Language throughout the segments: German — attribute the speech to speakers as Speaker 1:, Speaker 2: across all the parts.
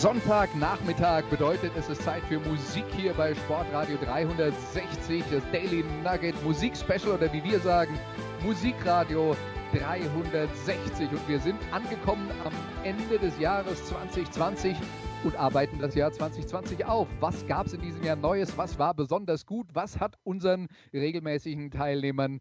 Speaker 1: Sonntagnachmittag bedeutet es ist Zeit für Musik hier bei Sportradio 360, das Daily Nugget Musik Special oder wie wir sagen, Musikradio 360 und wir sind angekommen am Ende des Jahres 2020 und arbeiten das Jahr 2020 auf. Was gab es in diesem Jahr Neues? Was war besonders gut? Was hat unseren regelmäßigen Teilnehmern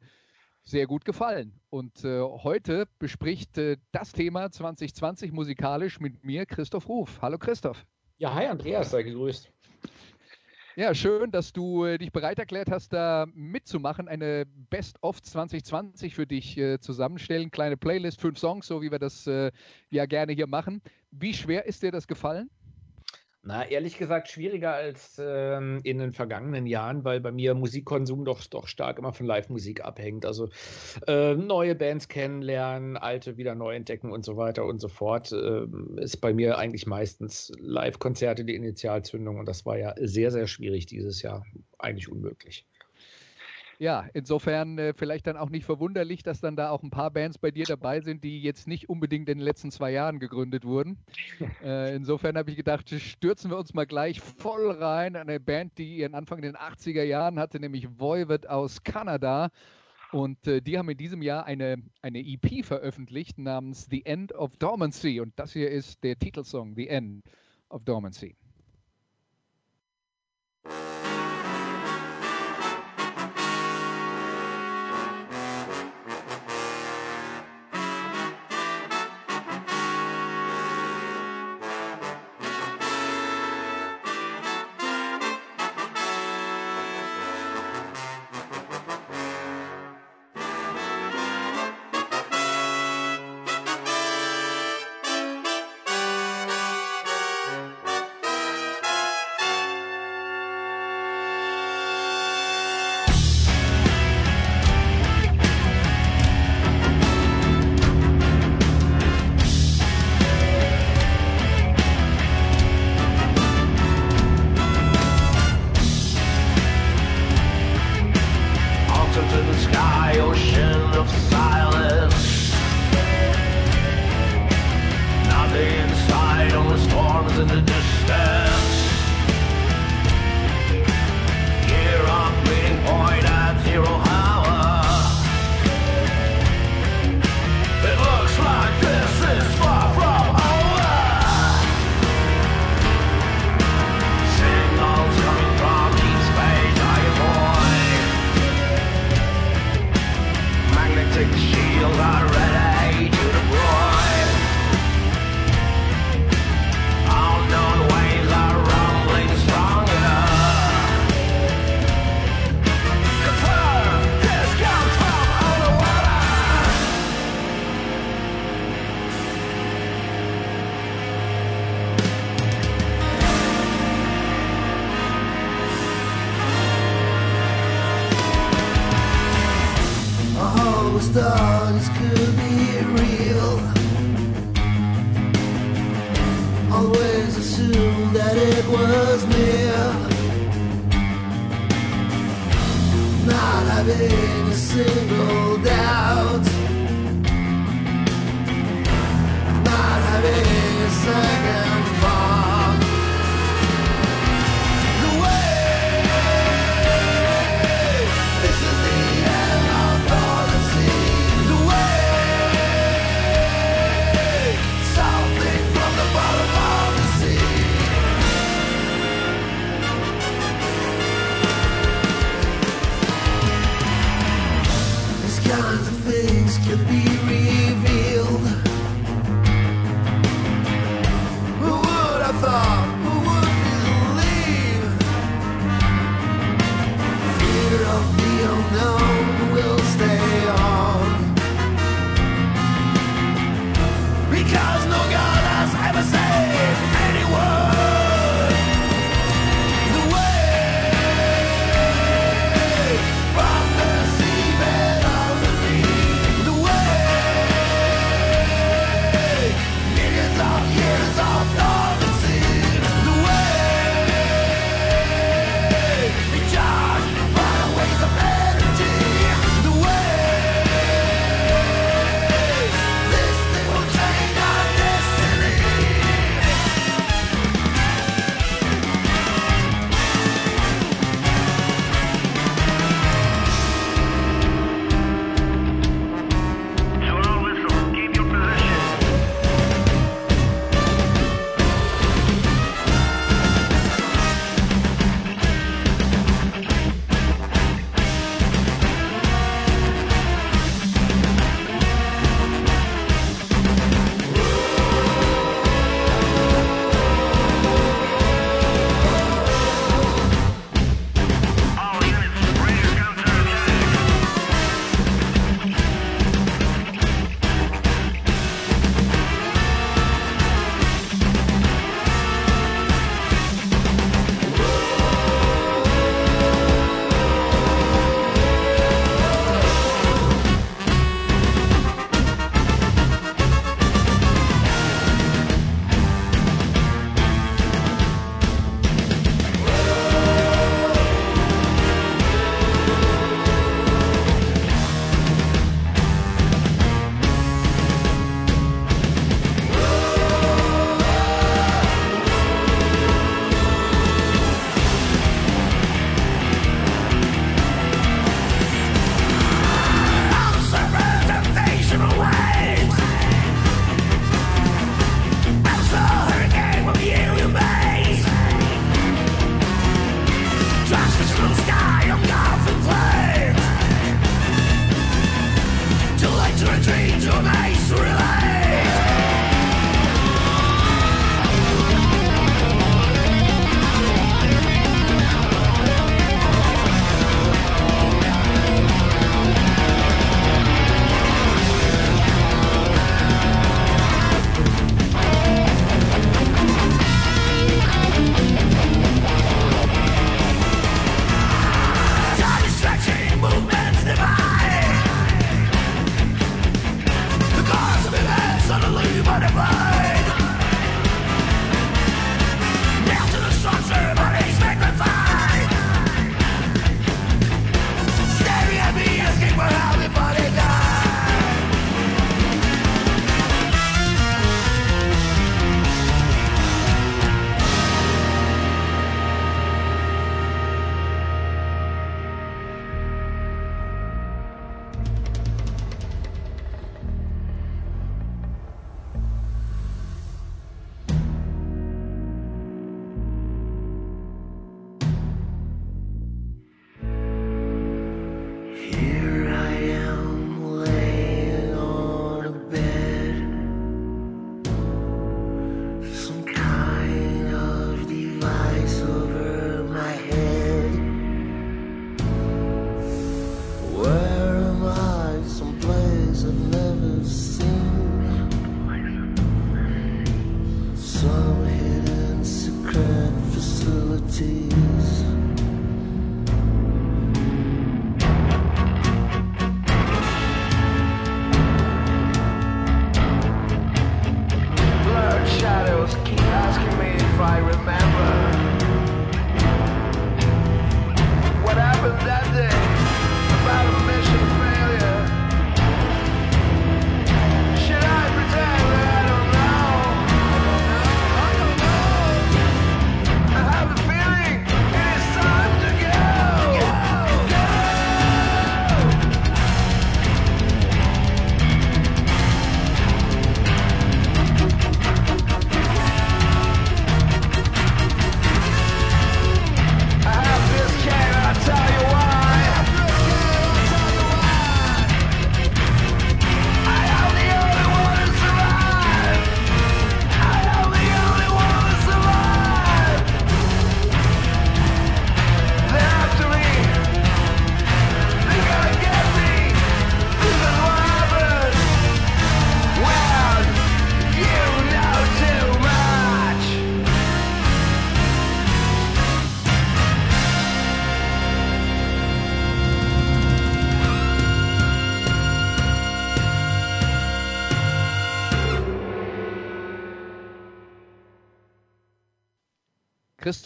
Speaker 1: sehr gut gefallen. Und äh, heute bespricht äh, das Thema 2020 musikalisch mit mir Christoph Ruf. Hallo Christoph.
Speaker 2: Ja, hi Andreas, sei gegrüßt.
Speaker 1: Ja, schön, dass du äh, dich bereit erklärt hast, da mitzumachen, eine Best of 2020 für dich äh, zusammenstellen. Kleine Playlist, fünf Songs, so wie wir das äh, ja gerne hier machen. Wie schwer ist dir das gefallen?
Speaker 2: Na, ehrlich gesagt, schwieriger als ähm, in den vergangenen Jahren, weil bei mir Musikkonsum doch, doch stark immer von Live-Musik abhängt. Also äh, neue Bands kennenlernen, alte wieder neu entdecken und so weiter und so fort. Äh, ist bei mir eigentlich meistens Live-Konzerte die Initialzündung und das war ja sehr, sehr schwierig dieses Jahr. Eigentlich unmöglich.
Speaker 1: Ja, insofern äh, vielleicht dann auch nicht verwunderlich, dass dann da auch ein paar Bands bei dir dabei sind, die jetzt nicht unbedingt in den letzten zwei Jahren gegründet wurden. Äh, insofern habe ich gedacht, stürzen wir uns mal gleich voll rein. Eine Band, die ihren Anfang in den 80er Jahren hatte, nämlich Voivod aus Kanada. Und äh, die haben in diesem Jahr eine, eine EP veröffentlicht namens The End of Dormancy. Und das hier ist der Titelsong, The End of Dormancy.
Speaker 3: Having a single doubt. Not having a second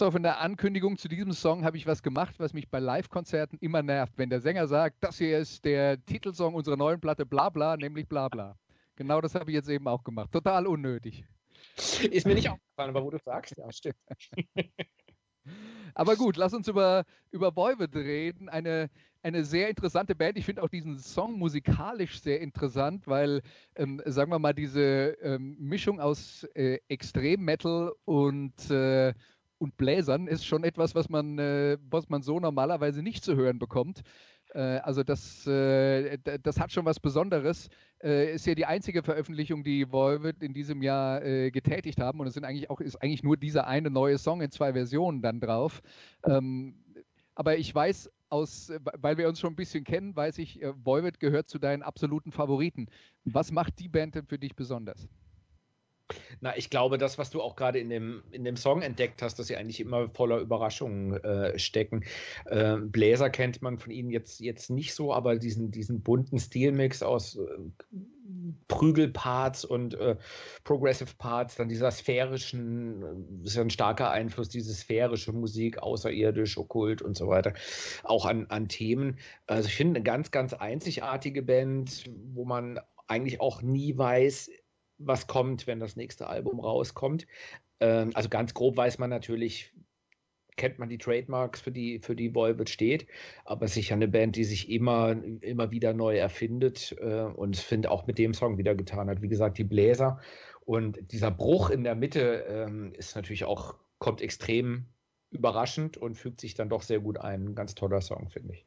Speaker 1: Christoph, in der Ankündigung zu diesem Song habe ich was gemacht, was mich bei Live-Konzerten immer nervt, wenn der Sänger sagt, das hier ist der Titelsong unserer neuen Platte, bla bla, nämlich bla bla. Genau das habe ich jetzt eben auch gemacht. Total unnötig.
Speaker 2: Ist mir nicht aufgefallen, aber wo du sagst, ja, stimmt.
Speaker 1: Aber gut, lass uns über, über Boywood reden. Eine, eine sehr interessante Band. Ich finde auch diesen Song musikalisch sehr interessant, weil, ähm, sagen wir mal, diese ähm, Mischung aus äh, Extrem-Metal und, äh, und Bläsern ist schon etwas, was man, äh, was man so normalerweise nicht zu hören bekommt. Äh, also das, äh, das hat schon was Besonderes. Äh, ist ja die einzige Veröffentlichung, die Volvet in diesem Jahr getätigt haben. Und es sind eigentlich auch, ist eigentlich nur dieser eine neue Song in zwei Versionen dann drauf. Ähm, aber ich weiß aus, weil wir uns schon ein bisschen kennen, weiß ich, Volvet gehört zu deinen absoluten Favoriten. Was macht die Band denn für dich besonders?
Speaker 2: Na, ich glaube, das, was du auch gerade in dem, in dem Song entdeckt hast, dass sie eigentlich immer voller Überraschungen äh, stecken. Äh, Bläser kennt man von ihnen jetzt, jetzt nicht so, aber diesen, diesen bunten Stilmix aus äh, Prügelparts und äh, Progressive Parts, dann dieser sphärischen, äh, ist ja ein starker Einfluss, diese sphärische Musik, außerirdisch, okkult und so weiter, auch an, an Themen. Also ich finde eine ganz, ganz einzigartige Band, wo man eigentlich auch nie weiß, was kommt, wenn das nächste Album rauskommt. Ähm, also ganz grob weiß man natürlich, kennt man die Trademarks, für die, für die Volvet steht, aber sicher eine Band, die sich immer, immer wieder neu erfindet äh, und finde auch mit dem Song wieder getan hat. Wie gesagt, die Bläser und dieser Bruch in der Mitte ähm, ist natürlich auch, kommt extrem überraschend und fügt sich dann doch sehr gut ein. Ein ganz toller Song, finde ich.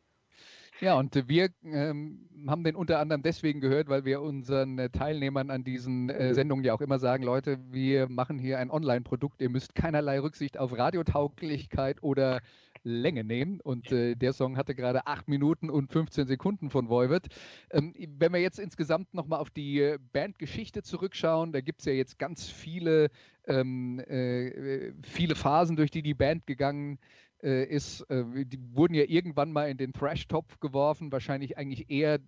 Speaker 1: Ja, und wir ähm, haben den unter anderem deswegen gehört, weil wir unseren äh, Teilnehmern an diesen äh, Sendungen ja auch immer sagen, Leute, wir machen hier ein Online-Produkt, ihr müsst keinerlei Rücksicht auf Radiotauglichkeit oder Länge nehmen. Und äh, der Song hatte gerade 8 Minuten und 15 Sekunden von Voivod. Ähm, wenn wir jetzt insgesamt nochmal auf die äh, Bandgeschichte zurückschauen, da gibt es ja jetzt ganz viele, ähm, äh, viele Phasen, durch die die Band gegangen äh, ist, äh, die wurden ja irgendwann mal in den Thrash-Topf geworfen, wahrscheinlich eigentlich eher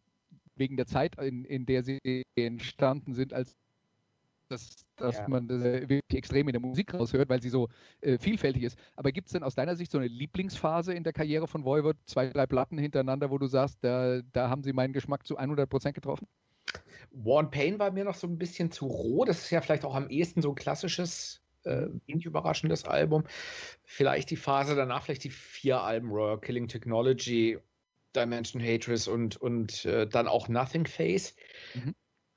Speaker 1: wegen der Zeit, in, in der sie entstanden sind, als dass, dass ja. man das äh, wirklich extrem in der Musik raushört, weil sie so äh, vielfältig ist. Aber gibt es denn aus deiner Sicht so eine Lieblingsphase in der Karriere von Voivod? Zwei, drei Platten hintereinander, wo du sagst, da, da haben sie meinen Geschmack zu 100 Prozent getroffen?
Speaker 2: One Pain war mir noch so ein bisschen zu roh. Das ist ja vielleicht auch am ehesten so ein klassisches äh, wenig überraschendes Album. Vielleicht die Phase danach, vielleicht die vier Alben, Royal Killing Technology, Dimension Hatred und, und äh, dann auch Nothing Face. Mhm.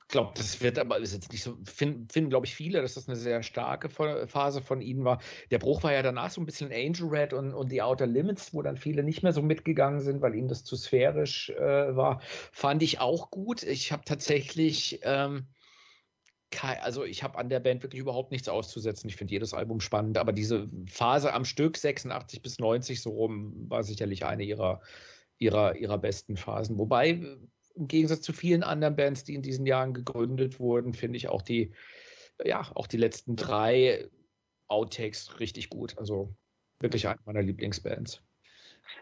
Speaker 2: Ich glaube, das wird aber ist jetzt nicht so, finden, finden glaube ich, viele, dass das eine sehr starke Phase von ihnen war. Der Bruch war ja danach so ein bisschen Angel Red und, und die Outer Limits, wo dann viele nicht mehr so mitgegangen sind, weil ihnen das zu sphärisch äh, war. Fand ich auch gut. Ich habe tatsächlich ähm, also ich habe an der Band wirklich überhaupt nichts auszusetzen. Ich finde jedes Album spannend, aber diese Phase am Stück 86 bis 90 so rum war sicherlich eine ihrer, ihrer, ihrer besten Phasen. Wobei im Gegensatz zu vielen anderen Bands, die in diesen Jahren gegründet wurden, finde ich auch die, ja, auch die letzten drei Outtakes richtig gut. Also wirklich eine meiner Lieblingsbands.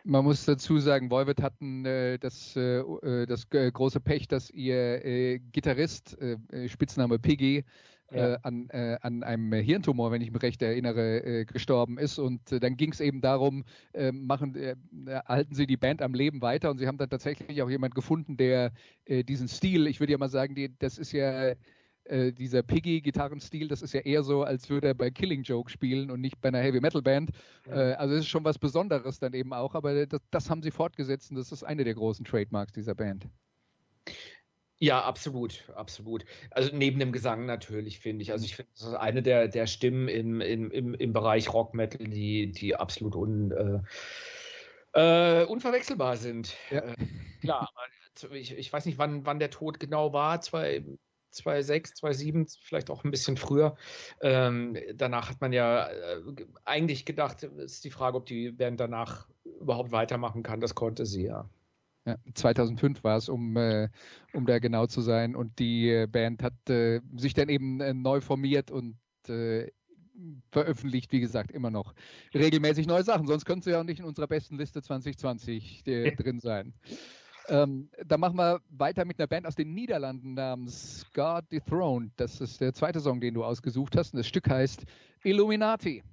Speaker 1: Man muss dazu sagen, Volvet hatten äh, das, äh, äh das äh, große Pech, dass ihr äh, Gitarrist, äh, Spitzname Piggy, ja. an, an einem Hirntumor, wenn ich mich recht erinnere, gestorben ist. Und dann ging es eben darum, machen, halten Sie die Band am Leben weiter. Und Sie haben dann tatsächlich auch jemand gefunden, der diesen Stil, ich würde ja mal sagen, die, das ist ja äh, dieser Piggy-Gitarrenstil, das ist ja eher so, als würde er bei Killing Joke spielen und nicht bei einer Heavy Metal Band. Ja. Äh, also es ist schon was Besonderes dann eben auch, aber das, das haben sie fortgesetzt und das ist eine der großen Trademarks dieser Band.
Speaker 2: Ja, absolut, absolut. Also neben dem Gesang natürlich, finde ich. Also ich finde, das ist eine der, der Stimmen im, im, im, im Bereich Rock Metal, die, die absolut un, äh, äh, unverwechselbar sind. Ja. Äh, klar, ich, ich weiß nicht, wann, wann der Tod genau war. Zwei, 2,6, 2,7, vielleicht auch ein bisschen früher. Ähm, danach hat man ja äh, eigentlich gedacht, ist die Frage, ob die Band danach überhaupt weitermachen kann. Das konnte sie ja.
Speaker 1: Ja, 2005 war es, um, äh, um da genau zu sein. Und die äh, Band hat äh, sich dann eben äh, neu formiert und äh, veröffentlicht, wie gesagt, immer noch regelmäßig neue Sachen. Sonst könnte sie ja auch nicht in unserer besten Liste 2020 drin sein. Ähm, dann machen wir weiter mit einer Band aus den Niederlanden namens God Dethroned. Das ist der zweite Song, den du ausgesucht hast. Und das Stück heißt Illuminati.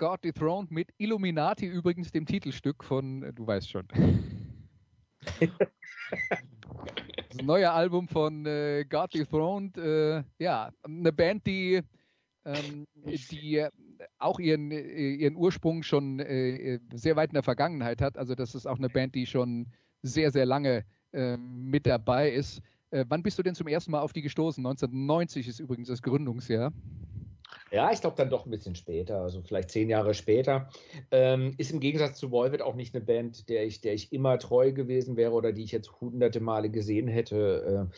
Speaker 1: God Dethroned mit Illuminati, übrigens dem Titelstück von, äh, du weißt schon. das neue Album von äh, God Dethroned, äh, ja, eine Band, die, ähm, die äh, auch ihren, äh, ihren Ursprung schon äh, sehr weit in der Vergangenheit hat. Also das ist auch eine Band, die schon sehr, sehr lange äh, mit dabei ist. Wann bist du denn zum ersten Mal auf die gestoßen? 1990 ist übrigens das Gründungsjahr.
Speaker 2: Ja, ich glaube dann doch ein bisschen später, also vielleicht zehn Jahre später. Ähm, ist im Gegensatz zu Volvet auch nicht eine Band, der ich, der ich immer treu gewesen wäre oder die ich jetzt hunderte Male gesehen hätte.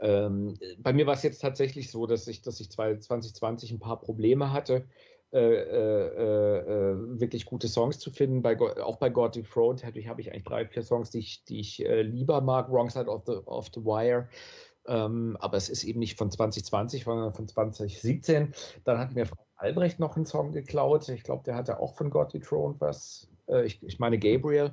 Speaker 2: Äh, ähm, bei mir war es jetzt tatsächlich so, dass ich, dass ich 2020 ein paar Probleme hatte. Äh, äh, äh, wirklich gute Songs zu finden. Bei, auch bei God Dethroned habe ich eigentlich drei, vier Songs, die ich, die ich äh, lieber mag. Wrong Side of the, of the Wire Ähm, aber es ist eben nicht von 2020, sondern von 2017. Dann hat mir Frank Albrecht noch einen Song geklaut. Ich glaube, der hatte auch von God Throne was. Äh, ich, ich meine Gabriel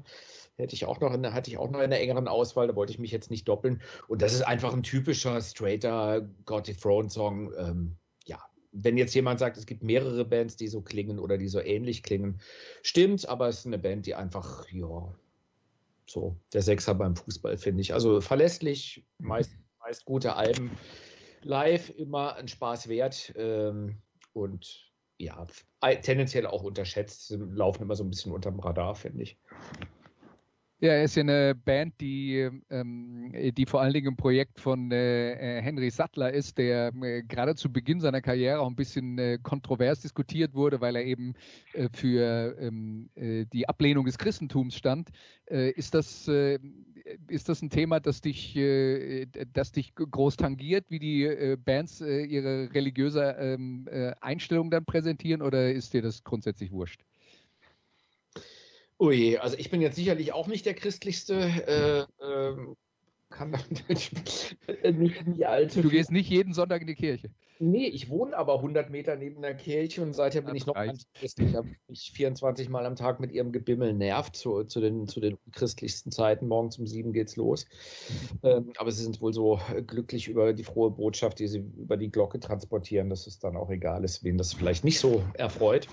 Speaker 2: hätte ich auch noch in, hatte ich auch noch in der engeren Auswahl, da wollte ich mich jetzt nicht doppeln. Und das ist einfach ein typischer, straighter God Throne Song. Ähm, ja, wenn jetzt jemand sagt, es gibt mehrere Bands, die so klingen oder die so ähnlich klingen, stimmt, aber es ist eine Band, die einfach, ja, so der Sechser beim Fußball, finde ich. Also verlässlich, meist, meist gute Alben. Live immer ein Spaß wert ähm, und ja, tendenziell auch unterschätzt, laufen immer so ein bisschen unterm Radar, finde ich.
Speaker 1: Ja, er ist ja eine Band, die, ähm, die vor allen Dingen ein Projekt von äh, äh, Henry Sattler ist, der äh, gerade zu Beginn seiner Karriere auch ein bisschen äh, kontrovers diskutiert wurde, weil er eben äh, für ähm, äh, die Ablehnung des Christentums stand. ist, das, ist das ein Thema, das dich, das dich groß tangiert, wie die Bands ihre religiöse ähm, Einstellung dann präsentieren, oder ist dir das grundsätzlich wurscht?
Speaker 2: Ui, also ich bin jetzt sicherlich auch nicht der christlichste. Äh, äh, kann nicht
Speaker 1: in die alte. Du gehst nicht jeden Sonntag in die Kirche.
Speaker 2: Nee, ich wohne aber 100 Meter neben der Kirche und seither bin das ich noch antichristlich. Ich habe mich 24 Mal am Tag mit ihrem Gebimmel nervt zu, zu, den, zu den christlichsten Zeiten. Morgens um sieben geht's los. Ähm, aber sie sind wohl so glücklich über die frohe Botschaft, die sie über die Glocke transportieren, dass es dann auch egal ist, wen das vielleicht nicht so erfreut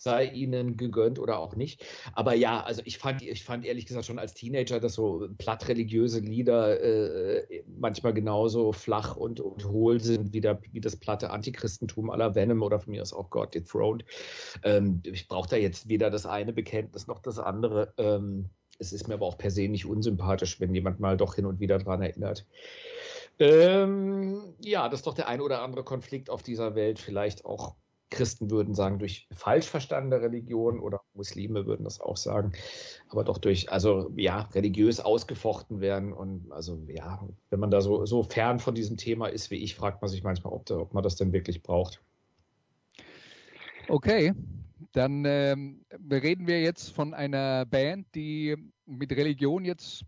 Speaker 2: sei ihnen gegönnt oder auch nicht. Aber ja, also ich fand, ich fand ehrlich gesagt schon als Teenager, dass so platt religiöse Lieder äh, manchmal genauso flach und, und hohl sind wie, der, wie das platte Antichristentum aller Venom oder von mir aus auch God Dethroned. Ähm, ich brauche da jetzt weder das eine Bekenntnis noch das andere. Ähm, es ist mir aber auch per se nicht unsympathisch, wenn jemand mal doch hin und wieder dran erinnert. Ähm, ja, das ist doch der ein oder andere Konflikt auf dieser Welt vielleicht auch Christen würden sagen, durch falsch verstandene Religion oder Muslime würden das auch sagen, aber doch durch, also ja, religiös ausgefochten werden. Und also ja, wenn man da so, so fern von diesem Thema ist wie ich, fragt man sich manchmal, ob, da, ob man das denn wirklich braucht.
Speaker 1: Okay, dann ähm, reden wir jetzt von einer Band, die mit Religion jetzt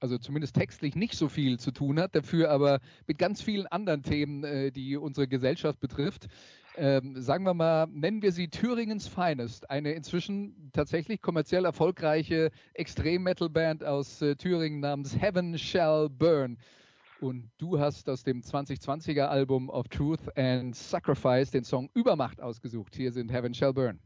Speaker 1: also zumindest textlich nicht so viel zu tun hat, dafür aber mit ganz vielen anderen Themen, äh, die unsere Gesellschaft betrifft, ähm, sagen wir mal, nennen wir sie Thüringens Finest, eine inzwischen tatsächlich kommerziell erfolgreiche Extrem-Metal-Band aus äh, Thüringen namens Heaven Shall Burn. Und du hast aus dem 2020er Album of Truth and Sacrifice den Song Übermacht ausgesucht. Hier sind Heaven Shall Burn.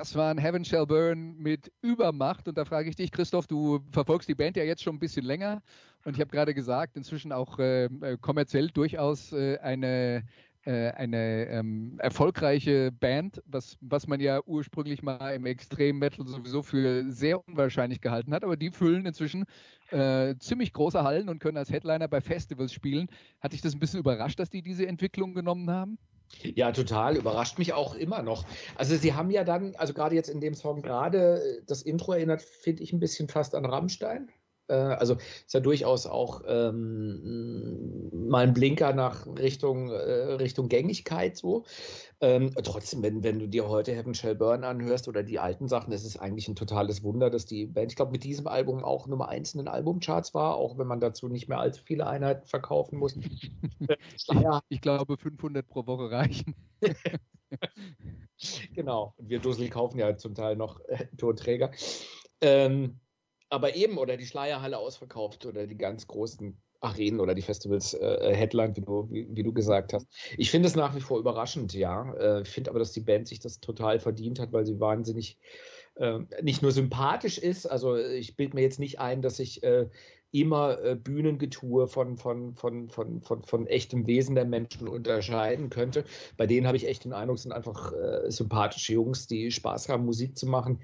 Speaker 1: Das war ein Heaven Shall Burn mit Übermacht. Und da frage ich dich, Christoph, du verfolgst die Band ja jetzt schon ein bisschen länger. Und ich habe gerade gesagt, inzwischen auch äh, äh kommerziell durchaus äh, eine, äh, eine ähm, erfolgreiche Band, was, was man ja ursprünglich mal im Extrem Metal sowieso für sehr unwahrscheinlich gehalten hat. Aber die füllen inzwischen äh, ziemlich große Hallen und können als Headliner bei Festivals spielen. Hat dich das ein bisschen überrascht, dass die diese Entwicklung genommen haben?
Speaker 2: Ja, total. Überrascht mich auch immer noch. Also sie haben ja dann, also gerade jetzt in dem Song gerade, das Intro erinnert, finde ich, ein bisschen fast an Rammstein. Äh, also ist ja durchaus auch ähm, mal ein Blinker nach Richtung, äh, Richtung Gängigkeit so. Ähm, trotzdem, wenn, wenn du dir heute Heaven Shall Burn anhörst oder die alten Sachen, ist es eigentlich ein totales Wunder, dass die Band, ich glaube, mit diesem Album auch Nummer eins in den Albumcharts war, auch wenn man dazu nicht mehr allzu viele Einheiten verkaufen muss.
Speaker 1: ja. Ich glaube, 500 pro Woche reichen.
Speaker 2: genau. Und wir Dussel kaufen ja zum Teil noch äh, Tonträger. Ähm, aber eben, oder die Schleierhalle ausverkauft oder die ganz großen Arenen oder die Festivals äh, Headline, wie du, wie, wie, du gesagt hast. Ich finde es nach wie vor überraschend, ja. Äh, finde aber, dass die Band sich das total verdient hat, weil sie wahnsinnig äh, nicht nur sympathisch ist. Also ich bilde mir jetzt nicht ein, dass ich äh, immer äh, Bühnengetue von, von, von, von, von, von echtem Wesen der Menschen unterscheiden könnte. Bei denen habe ich echt den Eindruck, sind einfach äh, sympathische Jungs, die Spaß haben, Musik zu machen,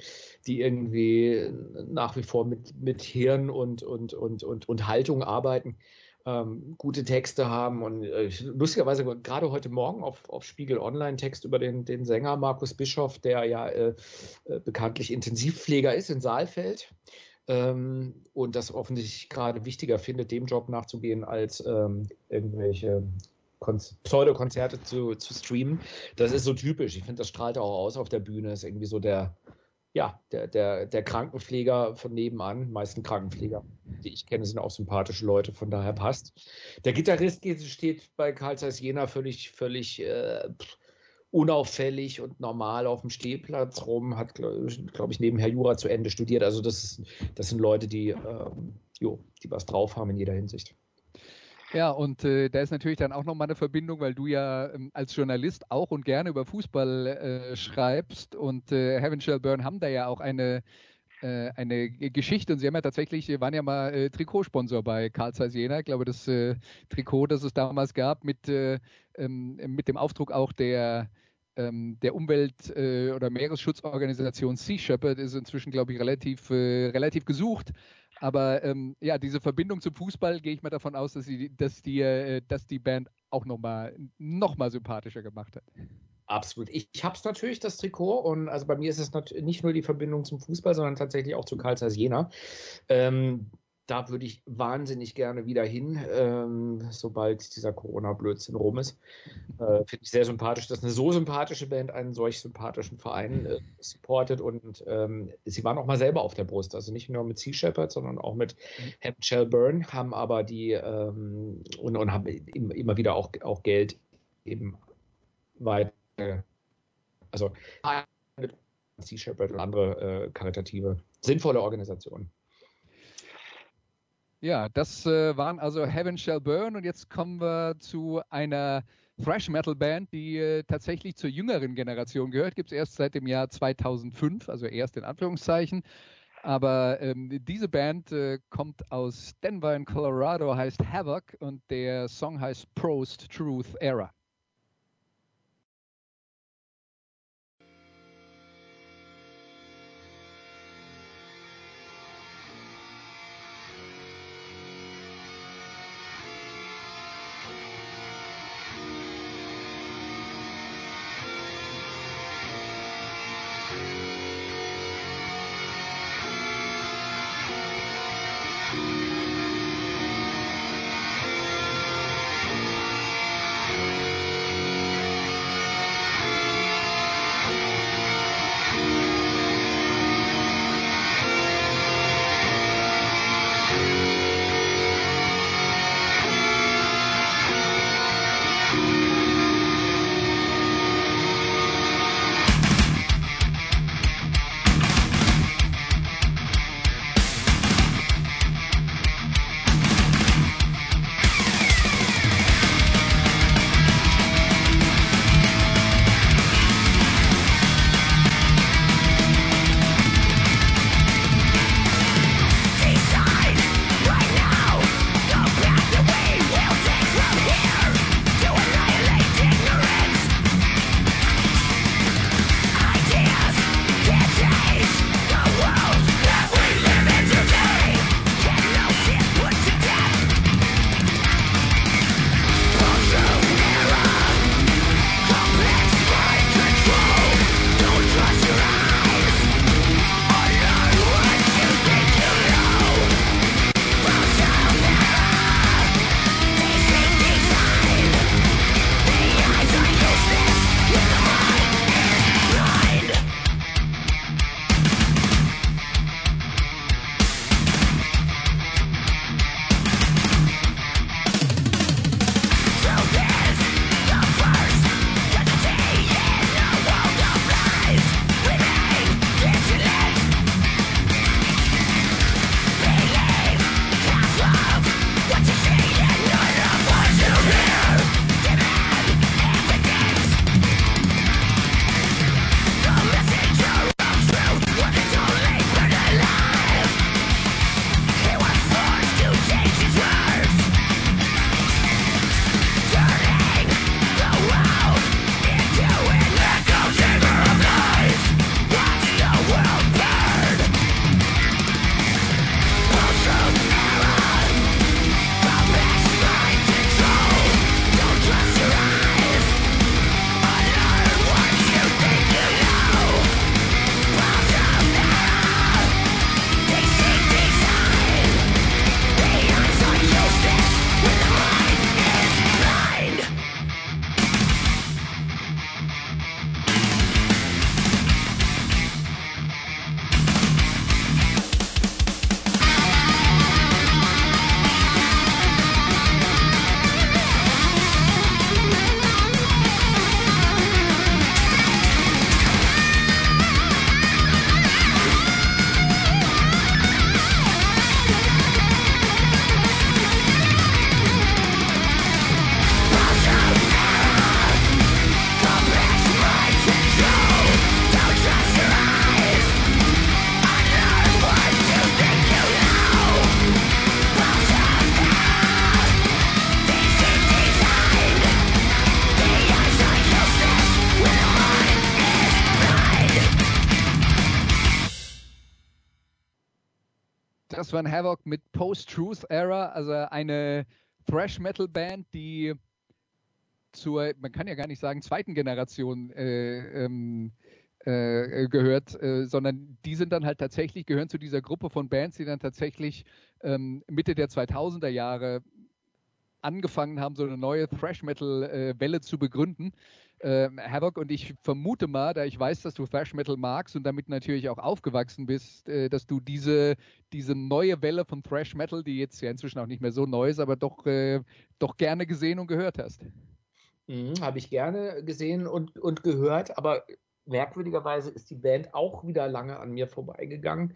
Speaker 2: die irgendwie nach wie vor mit, mit Hirn und, und, und, und, und Haltung arbeiten. Ähm, gute Texte haben und äh, lustigerweise gerade heute Morgen auf, auf Spiegel Online Text über den, den Sänger Markus Bischoff, der ja äh, äh bekanntlich Intensivpfleger ist in Saalfeld ähm, und das offensichtlich gerade wichtiger findet, dem Job nachzugehen, als ähm, irgendwelche Pseudo-Konzerte zu, zu streamen. Das ist so typisch. Ich finde, das strahlt auch aus auf der Bühne. Ist irgendwie so der, ja, der, der, der Krankenpfleger von nebenan. Meisten Krankenpfleger, die ich kenne, sind auch sympathische Leute, von daher passt. Der Gitarrist steht bei Karl Zeiss Jena völlig, völlig äh, unauffällig und normal auf dem Stehplatz rum, hat, glaube glaub ich, nebenher Jura zu Ende studiert. Also das, ist, das sind Leute, die, ähm, jo, die was drauf haben in jeder Hinsicht.
Speaker 1: Ja, und äh, da ist natürlich dann auch nochmal eine Verbindung, weil du ja ähm, als Journalist auch und gerne über Fußball äh, schreibst und äh, Heaven Shall Burn haben da ja auch eine äh, eine Geschichte und sie haben ja tatsächlich, waren ja mal äh, Trikotsponsor bei Karl Zeiss Jena. Ich glaube, das äh, Trikot, das es damals gab, mit, äh, ähm, mit dem Aufdruck auch der ähm, der Umwelt- äh, oder Meeresschutzorganisation Sea Shepherd ist inzwischen, glaube ich, relativ, äh, relativ gesucht. Aber ähm, ja, diese Verbindung zum Fußball gehe ich mal davon aus, dass, sie, dass, die, äh, dass die Band auch nochmal noch mal sympathischer gemacht hat.
Speaker 2: Absolut. Ich, habe es natürlich, das Trikot, und also bei mir ist es nicht nur die Verbindung zum Fußball, sondern tatsächlich auch zu Karl Jena. Ähm, da würde ich wahnsinnig gerne wieder hin, ähm, sobald dieser Corona-Blödsinn rum ist. Äh, Finde ich sehr sympathisch, dass eine so sympathische Band einen solch sympathischen Verein äh, supportet und ähm, sie waren auch mal selber auf der Brust, also nicht nur mit Sea Shepherd, sondern auch mit. Shell Burn, haben aber die ähm, und, und haben immer wieder auch, auch Geld eben weiter, also Sea Shepherd und andere äh, karitative, sinnvolle Organisationen.
Speaker 1: Ja, das äh, waren also Heaven Shall Burn und jetzt kommen wir zu einer Thrash Metal Band, die äh, tatsächlich zur jüngeren Generation gehört. Gibt es erst seit dem Jahr 2005, also erst in Anführungszeichen. Aber ähm, diese Band äh, kommt aus Denver in Colorado, heißt Havoc und der Song heißt Prost Truth Era. Das war ein Havoc mit Post-Truth Era, also eine Thrash-Metal-Band, die zur, man kann ja gar nicht sagen, zweiten Generation äh, ähm, äh, gehört, äh, sondern die sind dann halt tatsächlich, gehören zu dieser Gruppe von Bands, die dann tatsächlich ähm, Mitte der 2000er Jahre angefangen haben, so eine neue Thrash-Metal-Welle zu begründen. Ähm, Havoc und ich vermute mal, da ich weiß, dass du Thrash Metal magst und damit natürlich auch aufgewachsen bist, äh, dass du diese, diese neue Welle von Thrash Metal, die jetzt ja inzwischen auch nicht mehr so neu ist, aber doch, äh, doch gerne gesehen und gehört hast.
Speaker 2: Mhm, Habe ich gerne gesehen und, und gehört, aber merkwürdigerweise ist die Band auch wieder lange an mir vorbeigegangen.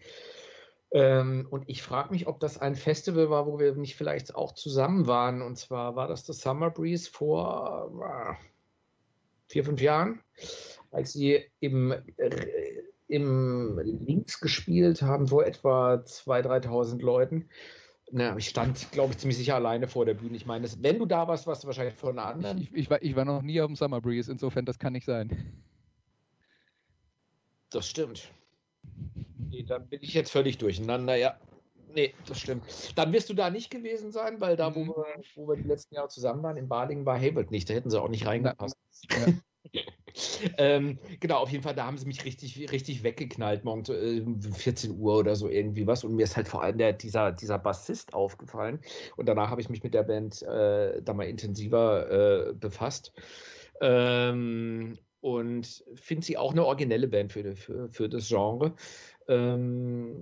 Speaker 2: Ähm, und ich frage mich, ob das ein Festival war, wo wir nicht vielleicht auch zusammen waren. Und zwar war das das Summer Breeze vor äh, vier, fünf Jahren, als sie im, äh, im Links gespielt haben, vor etwa 2.000, 3.000 Leuten. Na, ich stand, glaube ich, ziemlich sicher alleine vor der Bühne. Ich meine, wenn du da warst, warst du wahrscheinlich von einer anderen.
Speaker 1: Ich, ich, war, ich war noch nie auf dem Summer Breeze, insofern, das kann nicht sein.
Speaker 2: Das stimmt. Nee, dann bin ich jetzt völlig durcheinander, ja. Nee, das stimmt. Dann wirst du da nicht gewesen sein, weil da, wo, mhm. wir, wo wir die letzten Jahre zusammen waren, in Balingen war Hayward nicht. Da hätten sie auch nicht reingepasst. Ähm, genau, auf jeden Fall, da haben sie mich richtig, richtig weggeknallt, morgens äh, 14 Uhr oder so irgendwie was. Und mir ist halt vor allem der, dieser, dieser Bassist aufgefallen. Und danach habe ich mich mit der Band äh, da mal intensiver äh, befasst. Ähm, und finde sie auch eine originelle Band für, für, für das Genre. Ähm,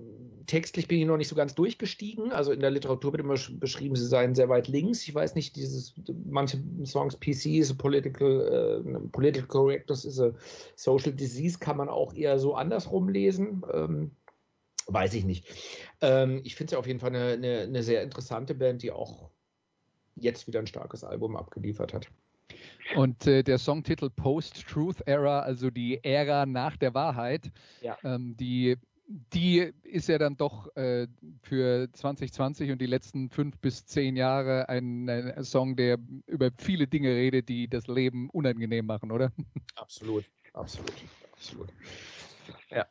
Speaker 2: textlich bin ich noch nicht so ganz durchgestiegen. Also in der Literatur wird immer beschrieben, sie seien sehr weit links. Ich weiß nicht, dieses, manche Songs PC ist political, äh, political correctness is a social disease, kann man auch eher so andersrum lesen. Ähm, weiß ich nicht. Ähm, ich finde sie auf jeden Fall eine, eine, eine sehr interessante Band, die auch jetzt wieder ein starkes Album abgeliefert hat.
Speaker 1: Und äh, der Songtitel Post-Truth Era, also die Ära nach der Wahrheit, ja. ähm, die die ist ja dann doch äh, für 2020 und die letzten fünf bis zehn Jahre ein, ein, Song, der über viele Dinge redet, die das Leben unangenehm machen, oder?
Speaker 2: Absolut, absolut, absolut.
Speaker 1: Ja.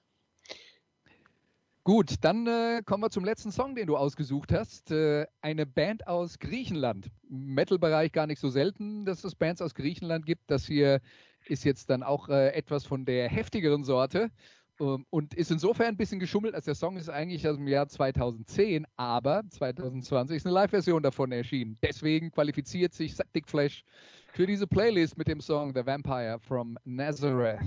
Speaker 1: Gut, dann äh, kommen wir zum letzten Song, den du ausgesucht hast. Äh, eine Band aus Griechenland. Metal-Bereich gar nicht so selten, dass es Bands aus Griechenland gibt. Das hier ist jetzt dann auch äh, etwas von der heftigeren Sorte. Ähm, und ist insofern ein bisschen geschummelt, als der Song ist eigentlich aus dem Jahr 2010, aber 2020 ist eine Live-Version davon erschienen. Deswegen qualifiziert sich Dick Flash für diese Playlist mit dem Song The Vampire from Nazareth.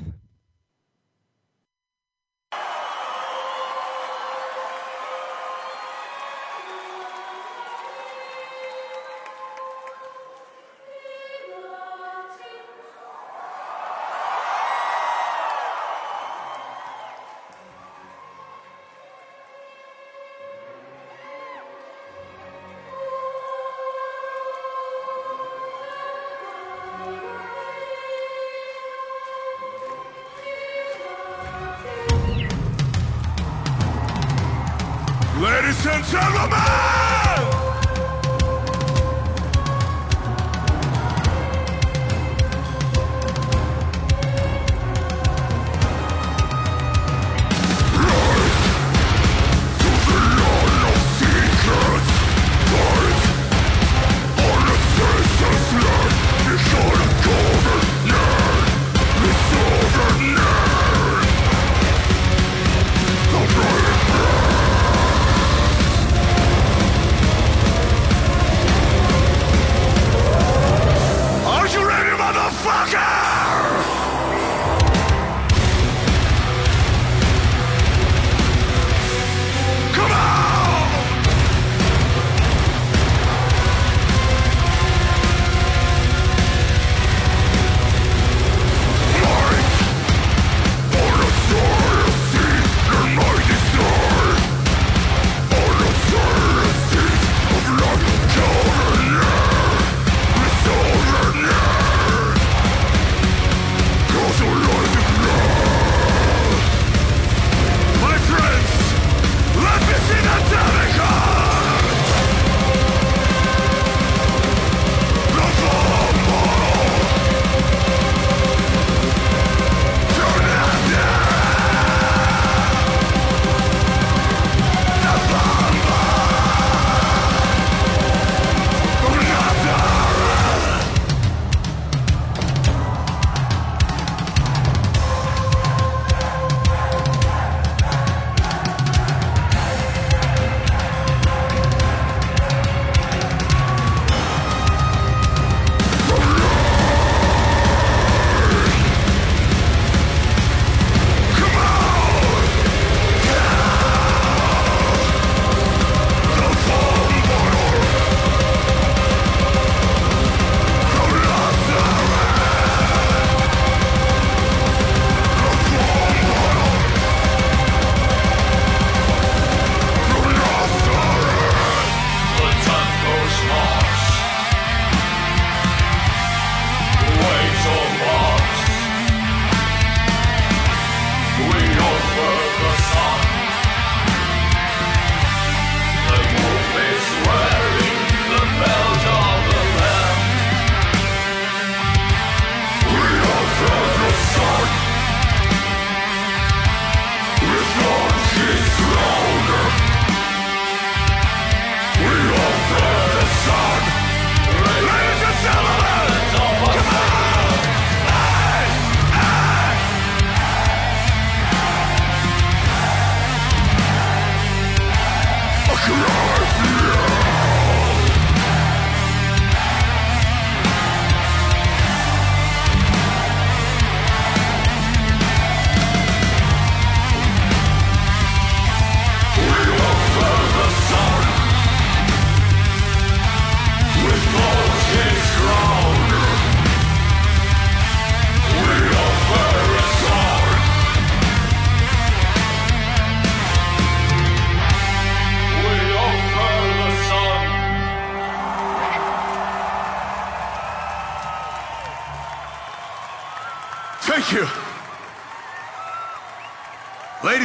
Speaker 1: and gentlemen!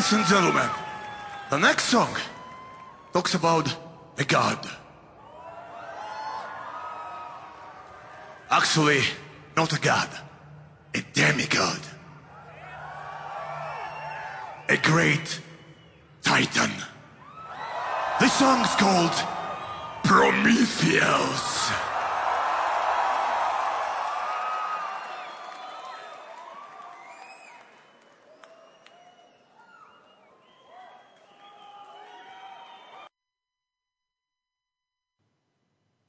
Speaker 3: Ladies and gentlemen, the next song talks about a god. Actually, not a god, a demigod. A great titan. This song's called Prometheus.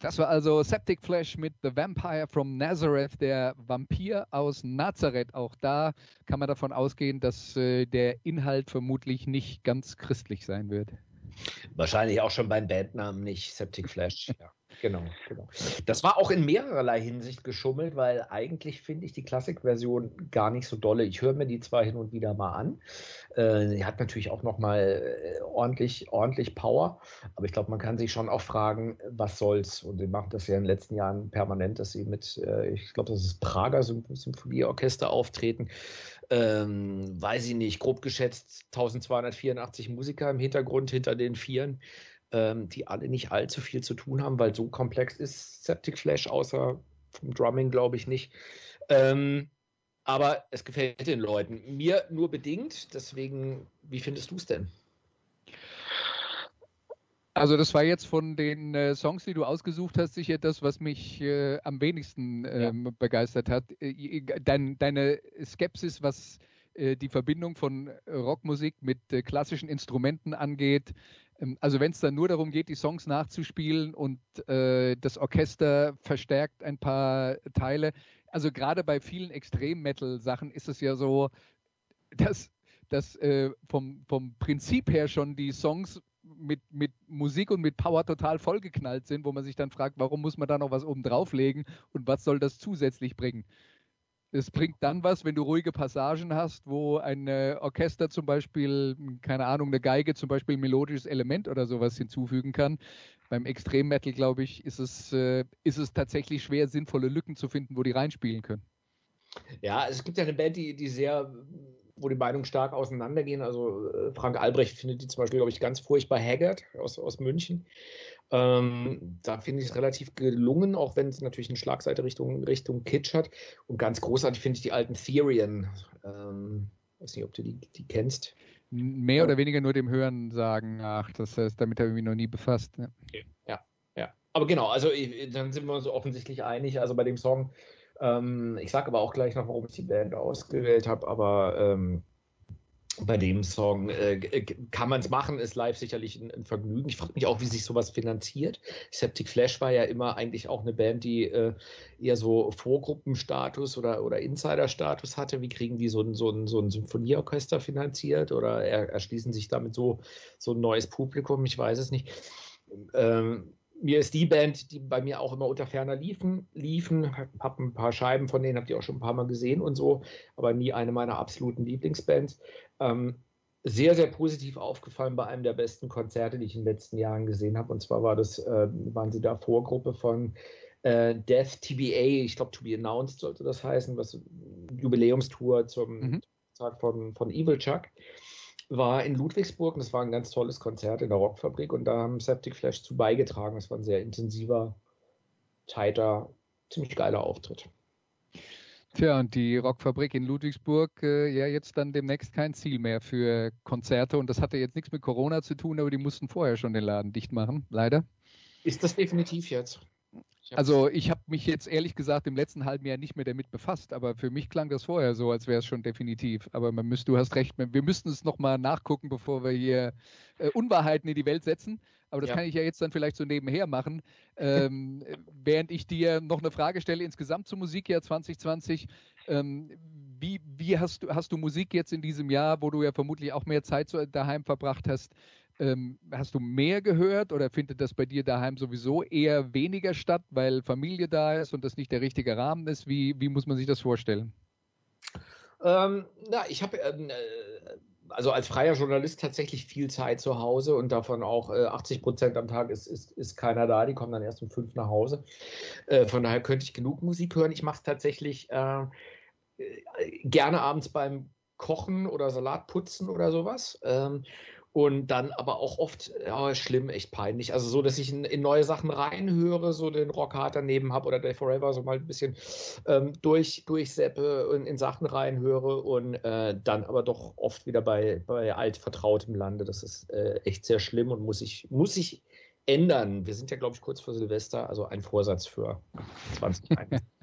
Speaker 1: Das war also Septic Flesh mit The Vampire from Nazareth, der Vampir aus Nazareth. Auch da kann man davon ausgehen, dass äh, der Inhalt vermutlich nicht ganz christlich sein wird.
Speaker 2: Wahrscheinlich auch schon beim Bandnamen nicht, Septic Flash. ja, genau, genau. Das war auch in mehrerlei Hinsicht geschummelt, weil eigentlich finde ich die Klassikversion gar nicht so dolle. Ich höre mir die zwar hin und wieder mal an. Äh, die hat natürlich auch nochmal äh, ordentlich, ordentlich Power, aber ich glaube, man kann sich schon auch fragen, was soll's? Und sie machen das ja in den letzten Jahren permanent, dass sie mit, äh, ich glaube, das ist Prager Symphonieorchester auftreten ähm, weiß ich nicht, grob geschätzt 1284 Musiker im Hintergrund hinter den Vieren, ähm, die alle nicht allzu viel zu tun haben, weil so komplex ist Septic Flash, außer vom Drumming, glaube ich nicht. Ähm, aber es gefällt den Leuten. Mir nur bedingt, deswegen, wie findest du es denn?
Speaker 1: Also das war jetzt von den äh, Songs, die du ausgesucht hast, sicher das, was mich äh, am wenigsten ähm, ja. begeistert hat. Äh, dein, deine Skepsis, was äh, die Verbindung von Rockmusik mit äh, klassischen Instrumenten angeht. Ähm, also wenn es dann nur darum geht, die Songs nachzuspielen und äh, das Orchester verstärkt ein paar Teile. Also gerade bei vielen Extrem-Metal-Sachen ist es ja so, dass dass äh, vom, vom Prinzip her schon die Songs mit, mit Musik und mit Power total vollgeknallt sind, wo man sich dann fragt, warum muss man da noch was oben drauflegen und was soll das zusätzlich bringen? Es bringt dann was, wenn du ruhige Passagen hast, wo ein äh, Orchester zum Beispiel, keine Ahnung, eine Geige zum Beispiel ein melodisches Element oder sowas hinzufügen kann. Beim Extrem-Metal, glaube ich, ist es, äh, ist es tatsächlich schwer, sinnvolle Lücken zu finden, wo die reinspielen können.
Speaker 2: Ja, es gibt ja eine Band, die, die sehr wo die Meinungen stark auseinandergehen. Also äh, Frank Albrecht findet die zum Beispiel, glaube ich, ganz furchtbar Haggard aus, aus München. Ähm, da finde ich es relativ gelungen, auch wenn es natürlich eine Schlagseite Richtung, Richtung Kitsch hat. Und ganz großartig finde ich die alten Therian. Ähm, weiß nicht, ob du die, die kennst.
Speaker 1: Mehr oder weniger nur dem Hören sagen, ach, das heißt, damit habe ich mich noch nie befasst.
Speaker 2: Ne? Okay. Ja, ja. Aber genau, also dann sind wir uns offensichtlich einig. Also bei dem Song ähm, ich sage aber auch gleich noch, warum ich die Band ausgewählt habe, aber ähm, bei dem Song äh, kann man es machen, ist live sicherlich ein, ein Vergnügen. Ich frage mich auch, wie sich sowas finanziert. Septic Flash war ja immer eigentlich auch eine Band, die äh, eher so Vorgruppenstatus oder, oder Insider-Status hatte. Wie kriegen die so ein, so ein, so ein Symphonieorchester finanziert oder er, erschließen sich damit so, so ein neues Publikum? Ich weiß es nicht. Ähm, mir ist die Band, die bei mir auch immer unter ferner liefen, liefen, habe ein paar Scheiben von denen, habt ihr auch schon ein paar Mal gesehen und so, aber nie eine meiner absoluten Lieblingsbands. Ähm, sehr, sehr positiv aufgefallen bei einem der besten Konzerte, die ich in den letzten Jahren gesehen habe. Und zwar war das, äh, waren sie da Vorgruppe von äh, Death TBA, ich glaube To Be Announced sollte das heißen, was Jubiläumstour zum mhm. Tag von, von Evil Chuck war in Ludwigsburg und das war ein ganz tolles Konzert in der Rockfabrik und da haben Septic Flash zu beigetragen. Es war ein sehr intensiver, tighter, ziemlich geiler Auftritt.
Speaker 1: Tja, und die Rockfabrik in Ludwigsburg, äh, ja, jetzt dann demnächst kein Ziel mehr für Konzerte. Und das hatte jetzt nichts mit Corona zu tun, aber die mussten vorher schon den Laden dicht machen, leider.
Speaker 2: Ist das definitiv jetzt?
Speaker 1: Also ich habe mich jetzt ehrlich gesagt im letzten halben Jahr nicht mehr damit befasst, aber für mich klang das vorher so, als wäre es schon definitiv. Aber man müsst, du hast recht, wir müssten es nochmal nachgucken, bevor wir hier äh, Unwahrheiten in die Welt setzen. Aber das ja. kann ich ja jetzt dann vielleicht so nebenher machen. Ähm, während ich dir noch eine Frage stelle, insgesamt zum Musikjahr 2020. Ähm, wie, wie hast, du, hast du Musik jetzt in diesem Jahr, wo du ja vermutlich auch mehr Zeit daheim verbracht hast, ähm, hast du mehr gehört oder findet das bei dir daheim sowieso eher weniger statt, weil Familie da ist und das nicht der richtige Rahmen ist? Wie, wie muss man sich das vorstellen?
Speaker 2: Ähm, na, ich habe ähm, äh, also als freier Journalist tatsächlich viel Zeit zu Hause und davon auch äh, 80 Prozent am Tag ist, ist, ist keiner da. Die kommen dann erst um fünf nach Hause. Äh, von daher könnte ich genug Musik hören. Ich mache es tatsächlich äh, äh, gerne abends beim kochen oder Salat putzen oder sowas. Ähm, und dann aber auch oft, ja, schlimm, echt peinlich. Also so, dass ich in, in neue Sachen reinhöre, so den Rockhard daneben habe oder Day Forever, so mal ein bisschen ähm, durch, durchseppe und in Sachen reinhöre und äh, dann aber doch oft wieder bei, bei altvertrautem lande. Das ist äh, echt sehr schlimm und muss ich, muss ich ändern. Wir sind ja, glaube ich, kurz vor Silvester, also ein Vorsatz für 2021.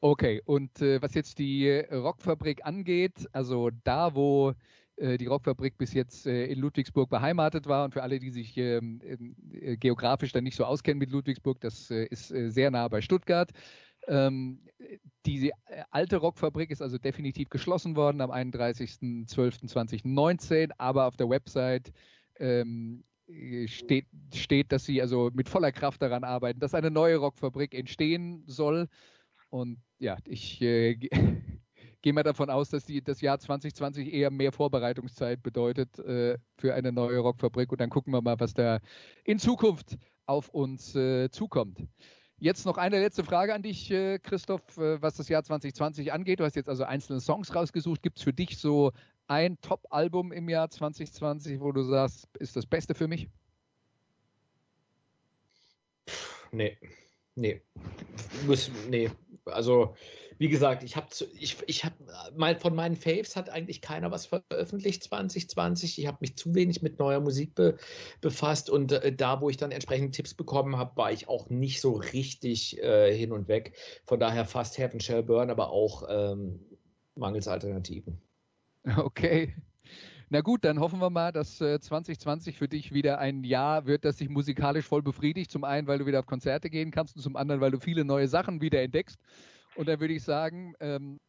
Speaker 1: Okay, und äh, was jetzt die Rockfabrik angeht, also da, wo die Rockfabrik bis jetzt äh, in Ludwigsburg beheimatet war. Und für alle, die sich ähm, äh, geografisch dann nicht so auskennen mit Ludwigsburg, das ist sehr nah bei Stuttgart. Ähm, die alte Rockfabrik ist also definitiv geschlossen worden am 31.12.2019, aber auf der Website ähm, steht, steht, dass sie also mit voller Kraft daran arbeiten, dass eine neue Rockfabrik entstehen soll. Und ja, ich äh, gehe mal davon aus, dass die, das Jahr 2020 eher mehr Vorbereitungszeit bedeutet äh, für eine neue Rockfabrik. Und dann gucken wir mal, was da in Zukunft auf uns äh, zukommt. Jetzt noch eine letzte Frage an dich, äh, Christoph, äh, was das Jahr 2020 angeht. Du hast jetzt also einzelne Songs rausgesucht. Gibt es für dich so ein Top-Album im Jahr 2020, wo du sagst, ist das Beste für mich?
Speaker 2: Nee, nee. Muss, nee. Also wie gesagt, ich habe ich, ich hab, mein, von meinen Faves hat eigentlich keiner was veröffentlicht 2020. Ich habe mich zu wenig mit neuer Musik be, befasst und äh, da, wo ich dann entsprechend Tipps bekommen habe, war ich auch nicht so richtig äh, hin und weg. Von daher fast Heaven Shall Burn, aber auch ähm, mangels Alternativen.
Speaker 1: Okay. Na gut, dann hoffen wir mal, dass äh, 2020 für dich wieder ein Jahr wird, das dich musikalisch voll befriedigt. Zum einen, weil du wieder auf Konzerte gehen kannst und zum anderen, weil du viele neue Sachen wieder entdeckst. Und dann würde ich sagen, ähm,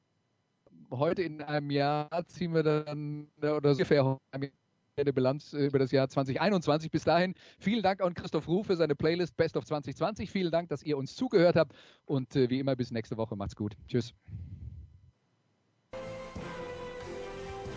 Speaker 1: heute in einem Jahr ziehen wir dann oder ungefähr eine Bilanz äh, über das Jahr 2021. Bis dahin vielen Dank an Christoph Ruh für seine Playlist Best of 2020. Vielen Dank, dass ihr uns zugehört habt und äh, wie immer bis nächste Woche. Macht's gut. Tschüss.